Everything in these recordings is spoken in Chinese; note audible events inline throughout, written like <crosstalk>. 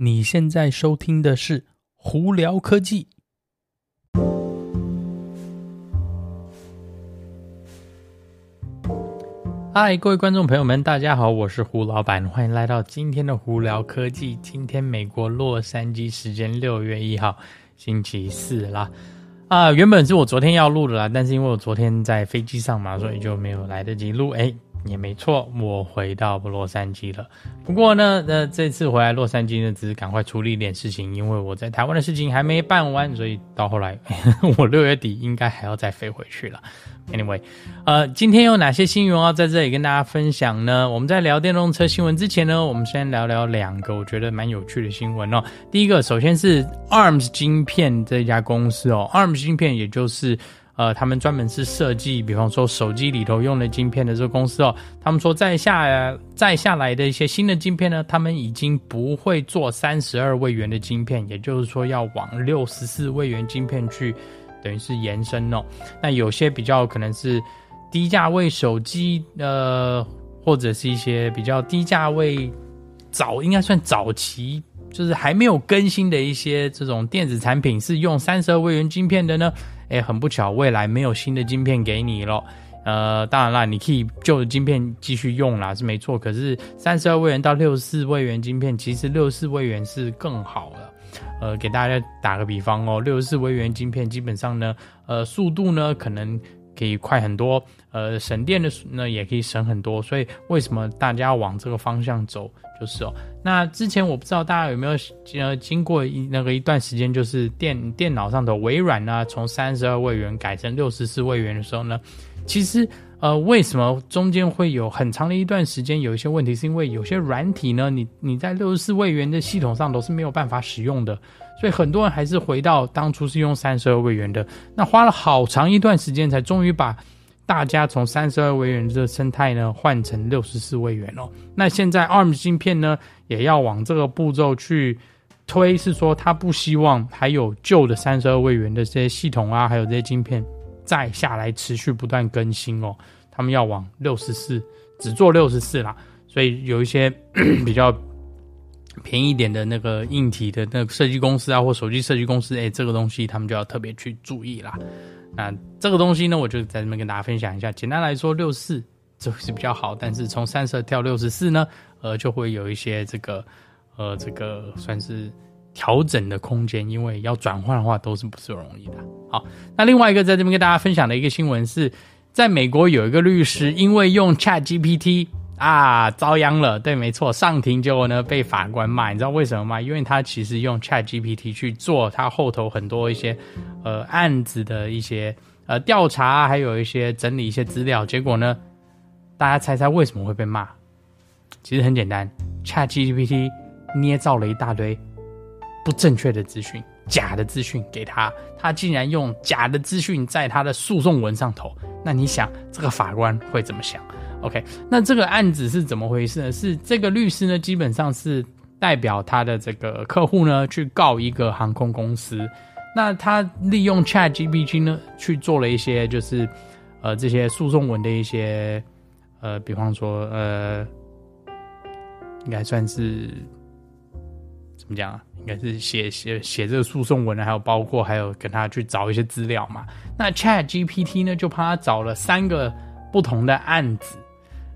你现在收听的是《胡聊科技》。嗨，各位观众朋友们，大家好，我是胡老板，欢迎来到今天的《胡聊科技》。今天美国洛杉矶时间六月一号，星期四啦。啊，原本是我昨天要录的啦，但是因为我昨天在飞机上嘛，所以就没有来得及录。哎。也没错，我回到洛杉矶了。不过呢，呃，这次回来洛杉矶呢，只是赶快处理一点事情，因为我在台湾的事情还没办完，所以到后来 <laughs> 我六月底应该还要再飞回去了。Anyway，呃，今天有哪些新闻要在这里跟大家分享呢？我们在聊电动车新闻之前呢，我们先聊聊两个我觉得蛮有趣的新闻哦。第一个，首先是 ARMS 晶片这家公司哦，ARMS 晶片也就是。呃，他们专门是设计，比方说手机里头用的晶片的这个公司哦，他们说再下再下来的一些新的晶片呢，他们已经不会做三十二位元的晶片，也就是说要往六十四位元晶片去，等于是延伸哦。那有些比较可能是低价位手机，呃，或者是一些比较低价位早应该算早期，就是还没有更新的一些这种电子产品，是用三十二位元晶片的呢。哎，很不巧，未来没有新的晶片给你了。呃，当然啦，你可以旧的晶片继续用啦，是没错。可是三十二位元到六十四位元晶片，其实六十四位元是更好的。呃，给大家打个比方哦，六十四位元晶片基本上呢，呃，速度呢可能可以快很多，呃，省电的呢也可以省很多。所以为什么大家要往这个方向走？就是哦，那之前我不知道大家有没有呃经过一那个一段时间，就是电电脑上的微软呢，从三十二位元改成六十四位元的时候呢，其实呃为什么中间会有很长的一段时间有一些问题，是因为有些软体呢，你你在六十四位元的系统上都是没有办法使用的，所以很多人还是回到当初是用三十二位元的，那花了好长一段时间才终于把。大家从三十二位元这个生态呢换成六十四位元哦。那现在 ARM 芯片呢也要往这个步骤去推，是说他不希望还有旧的三十二位元的这些系统啊，还有这些晶片再下来持续不断更新哦。他们要往六十四，只做六十四啦。所以有一些 <coughs> 比较便宜一点的那个硬体的那个设计公司啊，或手机设计公司，哎，这个东西他们就要特别去注意啦。那这个东西呢，我就在这边跟大家分享一下。简单来说，六四这是比较好，但是从三十跳六十四呢，呃，就会有一些这个呃这个算是调整的空间，因为要转换的话都是不是容易的。好，那另外一个在这边跟大家分享的一个新闻是，在美国有一个律师因为用 ChatGPT。啊，遭殃了！对，没错，上庭结果呢被法官骂，你知道为什么吗？因为他其实用 ChatGPT 去做他后头很多一些呃案子的一些呃调查，还有一些整理一些资料，结果呢，大家猜猜为什么会被骂？其实很简单，ChatGPT 捏造了一大堆不正确的资讯、假的资讯给他，他竟然用假的资讯在他的诉讼文上头，那你想这个法官会怎么想？OK，那这个案子是怎么回事呢？是这个律师呢，基本上是代表他的这个客户呢，去告一个航空公司。那他利用 ChatGPT 呢，去做了一些就是呃这些诉讼文的一些呃，比方说呃，应该算是怎么讲啊？应该是写写写这个诉讼文，还有包括还有跟他去找一些资料嘛。那 ChatGPT 呢，就帮他找了三个不同的案子。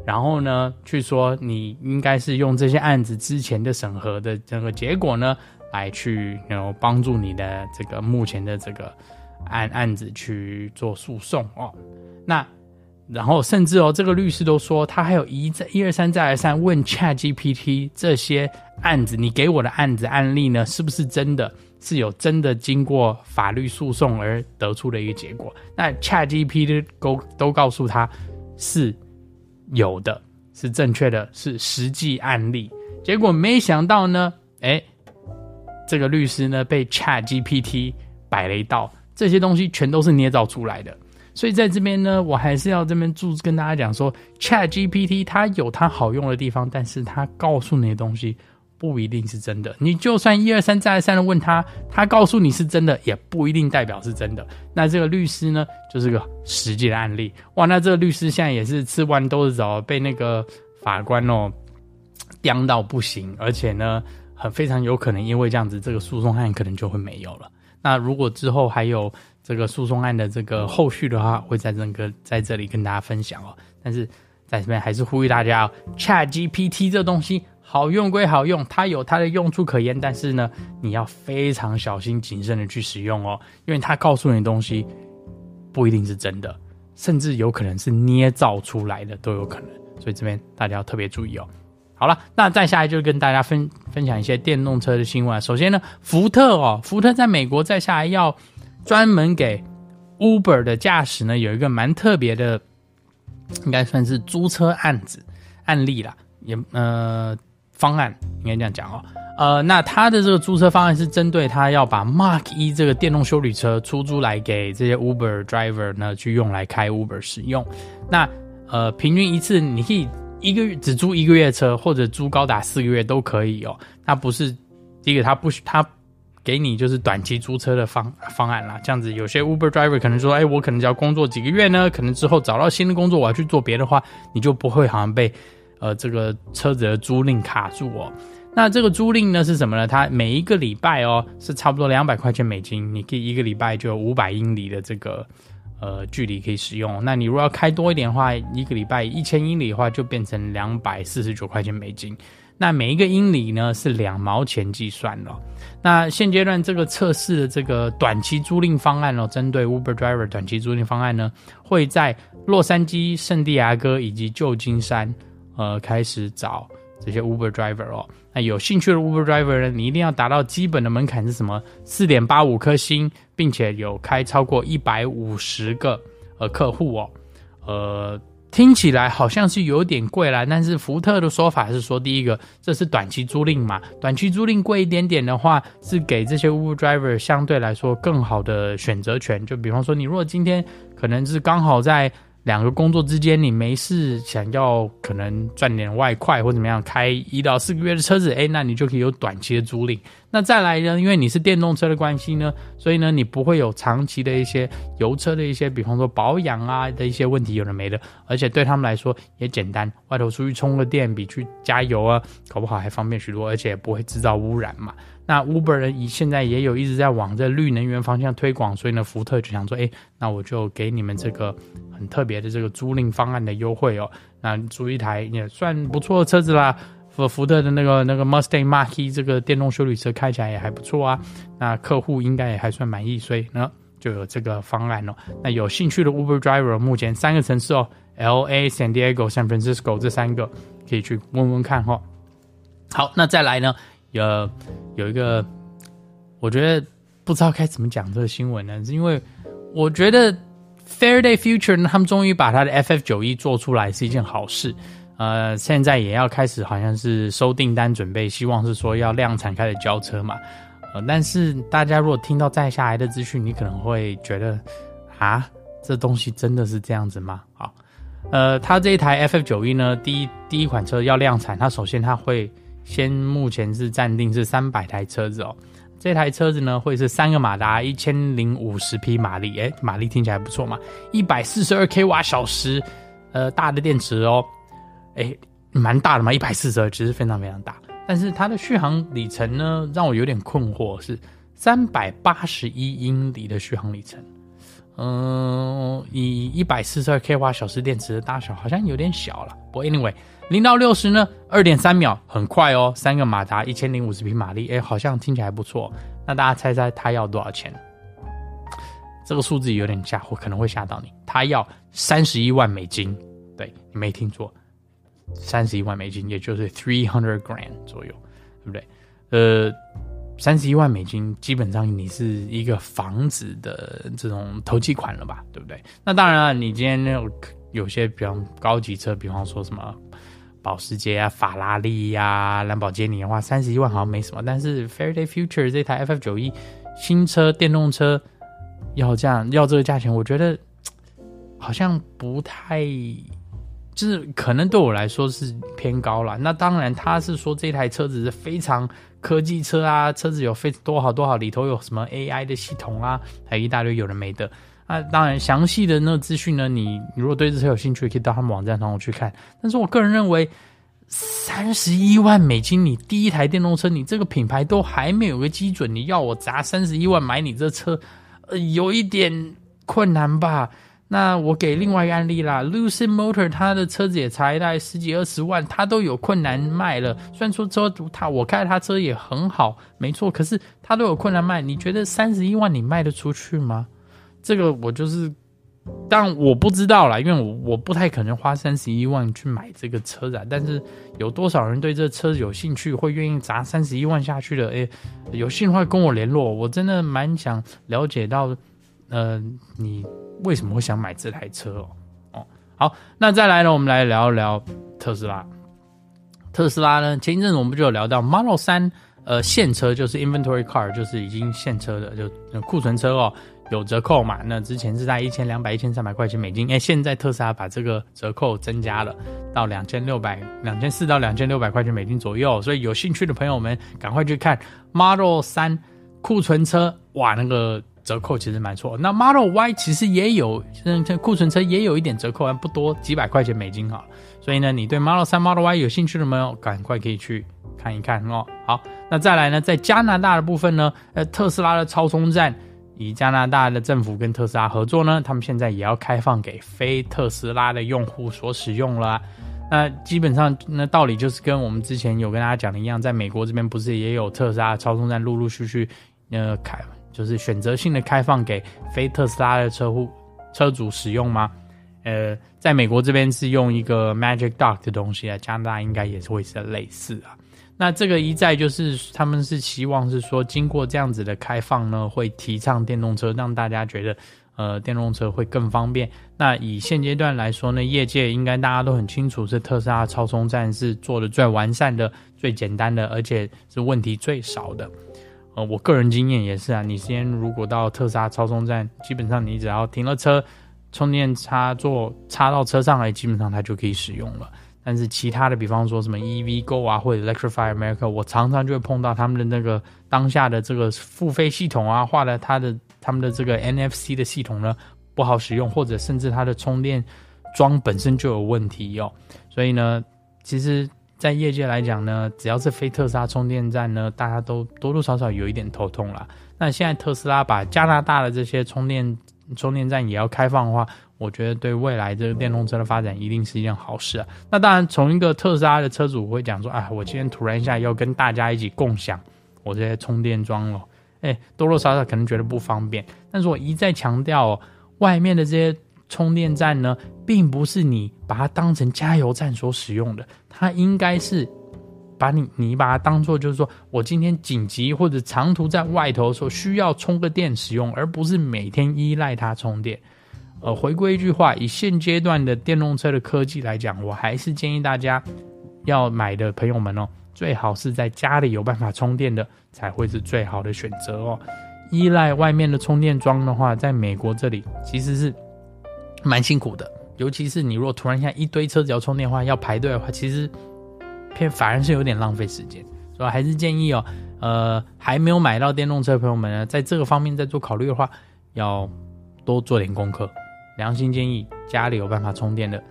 然后呢，去说你应该是用这些案子之前的审核的这个结果呢，来去然后帮助你的这个目前的这个案案子去做诉讼哦。那然后甚至哦，这个律师都说他还有一再一二三再而三问 ChatGPT 这些案子，你给我的案子案例呢，是不是真的是有真的经过法律诉讼而得出的一个结果？那 ChatGPT 都都告诉他是。有的是正确的，是实际案例。结果没想到呢，哎，这个律师呢被 ChatGPT 摆了一道，这些东西全都是捏造出来的。所以在这边呢，我还是要这边注跟大家讲说，ChatGPT 它有它好用的地方，但是它告诉你的东西。不一定是真的，你就算一二三再三的问他，他告诉你是真的，也不一定代表是真的。那这个律师呢，就是个实际的案例。哇，那这个律师现在也是吃完兜着走，被那个法官哦刁到不行，而且呢，很非常有可能因为这样子，这个诉讼案可能就会没有了。那如果之后还有这个诉讼案的这个后续的话，会在这个在这里跟大家分享哦。但是在这边还是呼吁大家哦，ChatGPT 这东西好用归好用，它有它的用处可言，但是呢，你要非常小心谨慎的去使用哦，因为它告诉你的东西不一定是真的，甚至有可能是捏造出来的都有可能，所以这边大家要特别注意哦。好了，那再下来就跟大家分分享一些电动车的新闻。首先呢，福特哦，福特在美国再下来要专门给 Uber 的驾驶呢有一个蛮特别的，应该算是租车案子案例啦，也呃方案应该这样讲哦。呃，那他的这个租车方案是针对他要把 Mark 一这个电动修理车出租来给这些 Uber driver 呢去用来开 Uber 使用。那呃，平均一次你可以。一个月只租一个月车，或者租高达四个月都可以哦。它不是第一个，他不他给你就是短期租车的方方案啦。这样子，有些 Uber driver 可能说，哎，我可能只要工作几个月呢，可能之后找到新的工作，我要去做别的话，你就不会好像被呃这个车子的租赁卡住哦。那这个租赁呢是什么呢？它每一个礼拜哦是差不多两百块钱美金，你可以一个礼拜就有五百英里的这个。呃，距离可以使用。那你如果要开多一点的话，一个礼拜一千英里的话，就变成两百四十九块钱美金。那每一个英里呢是两毛钱计算了。那现阶段这个测试的这个短期租赁方案哦，针对 Uber Driver 短期租赁方案呢，会在洛杉矶、圣地亚哥以及旧金山呃开始找这些 Uber Driver 哦。那有兴趣的 Uber Driver 呢，你一定要达到基本的门槛是什么？四点八五颗星。并且有开超过一百五十个呃客户哦，呃，听起来好像是有点贵啦，但是福特的说法是说，第一个这是短期租赁嘛，短期租赁贵一点点的话，是给这些 Uber driver 相对来说更好的选择权。就比方说，你如果今天可能是刚好在。两个工作之间，你没事想要可能赚点外快或怎么样，开一到四个月的车子，诶，那你就可以有短期的租赁。那再来呢，因为你是电动车的关系呢，所以呢，你不会有长期的一些油车的一些，比方说保养啊的一些问题，有的没的。而且对他们来说也简单，外头出去充个电，比去加油啊，搞不好还方便许多，而且不会制造污染嘛。那 Uber 呢，以现在也有一直在往这绿能源方向推广，所以呢，福特就想说，诶，那我就给你们这个很特别的这个租赁方案的优惠哦。那租一台也算不错的车子啦，福福特的那个那个 Mustang Mach-E 这个电动休旅车开起来也还不错啊。那客户应该也还算满意，所以呢，就有这个方案哦。那有兴趣的 Uber Driver，目前三个城市哦，LA、San Diego、San Francisco 这三个可以去问问看哈、哦。好，那再来呢？有有一个，我觉得不知道该怎么讲这个新闻呢，是因为我觉得 Fair Day Future 呢，他们终于把他的 FF 九一做出来是一件好事，呃，现在也要开始好像是收订单准备，希望是说要量产开始交车嘛，呃，但是大家如果听到再下来的资讯，你可能会觉得啊，这东西真的是这样子吗？好，呃，他这一台 FF 九一呢，第一第一款车要量产，它首先它会。先目前是暂定是三百台车子哦，这台车子呢会是三个马达，一千零五十匹马力，诶，马力听起来不错嘛，一百四十二 k 瓦小时，呃，大的电池哦，诶，蛮大的嘛，一百四十二其实非常非常大，但是它的续航里程呢让我有点困惑，是三百八十一英里的续航里程，嗯、以一百四十二 k 瓦小时电池的大小好像有点小了，不过 anyway。零到六十呢，二点三秒，很快哦。三个马达，一千零五十匹马力，哎，好像听起来不错。那大家猜猜他要多少钱？这个数字有点吓，我可能会吓到你。他要三十一万美金，对，你没听错，三十一万美金，也就是 three hundred grand 左右，对不对？呃，三十一万美金，基本上你是一个房子的这种投机款了吧，对不对？那当然了，你今天有有些比方高级车，比方说什么。保时捷啊，法拉利呀、啊，兰博基尼的话，三十一万好像没什么。但是 Faraday Future 这台 FF 九一新车电动车要这样要这个价钱，我觉得好像不太，就是可能对我来说是偏高了。那当然，他是说这台车子是非常科技车啊，车子有非多好多好，里头有什么 AI 的系统啊，还有一大堆有的没的。那当然，详细的那资讯呢，你，你如果对这车有兴趣，可以到他们网站上去看。但是我个人认为，三十一万美金，你第一台电动车，你这个品牌都还没有个基准，你要我砸三十一万买你这车，呃，有一点困难吧？那我给另外一个案例啦，Lucid Motor，它的车子也才大概十几二十万，它都有困难卖了。虽然说车它我开它车也很好，没错，可是它都有困难卖。你觉得三十一万你卖得出去吗？这个我就是，但我不知道啦，因为我我不太可能花三十一万去买这个车子啊。但是有多少人对这车子有兴趣，会愿意砸三十一万下去的？诶，有兴趣的话跟我联络，我真的蛮想了解到，呃，你。为什么会想买这台车哦？哦，好，那再来呢，我们来聊一聊特斯拉。特斯拉呢，前一阵子我们就有聊到 Model 3，呃，现车就是 Inventory Car，就是已经现车的，就库存车哦，有折扣嘛。那之前是在一千两百、一千三百块钱美金，哎，现在特斯拉把这个折扣增加了到两千六百、两千四到两千六百块钱美金左右。所以有兴趣的朋友们，赶快去看 Model 3库存车，哇，那个。折扣其实蛮错，那 Model Y 其实也有，像库存车也有一点折扣，不多，几百块钱美金哈。所以呢，你对 Model 3、Model Y 有兴趣的朋友，赶快可以去看一看哦。好，那再来呢，在加拿大的部分呢，呃，特斯拉的超充站，以加拿大的政府跟特斯拉合作呢，他们现在也要开放给非特斯拉的用户所使用了。那基本上，那道理就是跟我们之前有跟大家讲的一样，在美国这边不是也有特斯拉超充站陆陆续续呃开。就是选择性的开放给非特斯拉的车户车主使用吗？呃，在美国这边是用一个 Magic Dock 的东西啊，加拿大应该也是会是类似啊。那这个一再就是他们是希望是说，经过这样子的开放呢，会提倡电动车，让大家觉得呃电动车会更方便。那以现阶段来说呢，业界应该大家都很清楚，是特斯拉超充站是做的最完善的、最简单的，而且是问题最少的。呃，我个人经验也是啊。你先如果到特斯拉超充站，基本上你只要停了车，充电插座插到车上来，基本上它就可以使用了。但是其他的，比方说什么 EVgo 啊，或者 Electrify America，我常常就会碰到他们的那个当下的这个付费系统啊，或者它的他们的这个 NFC 的系统呢不好使用，或者甚至它的充电桩本身就有问题哦。所以呢，其实。在业界来讲呢，只要是非特斯拉充电站呢，大家都多多少少有一点头痛啦。那现在特斯拉把加拿大的这些充电充电站也要开放的话，我觉得对未来这个电动车的发展一定是一件好事啊。那当然，从一个特斯拉的车主会讲说，哎，我今天突然一下要跟大家一起共享我这些充电桩了，哎，多多少少可能觉得不方便。但是我一再强调哦，外面的这些。充电站呢，并不是你把它当成加油站所使用的，它应该是把你你把它当做就是说我今天紧急或者长途在外头的时候需要充个电使用，而不是每天依赖它充电。呃，回归一句话，以现阶段的电动车的科技来讲，我还是建议大家要买的朋友们哦，最好是在家里有办法充电的才会是最好的选择哦。依赖外面的充电桩的话，在美国这里其实是。蛮辛苦的，尤其是你如果突然像一堆车子要充电的话，要排队的话，其实偏反而是有点浪费时间，所以还是建议哦，呃，还没有买到电动车的朋友们呢，在这个方面再做考虑的话，要多做点功课。良心建议，家里有办法充电的，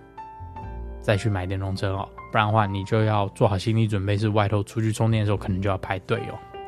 再去买电动车哦，不然的话，你就要做好心理准备，是外头出去充电的时候，可能就要排队哦。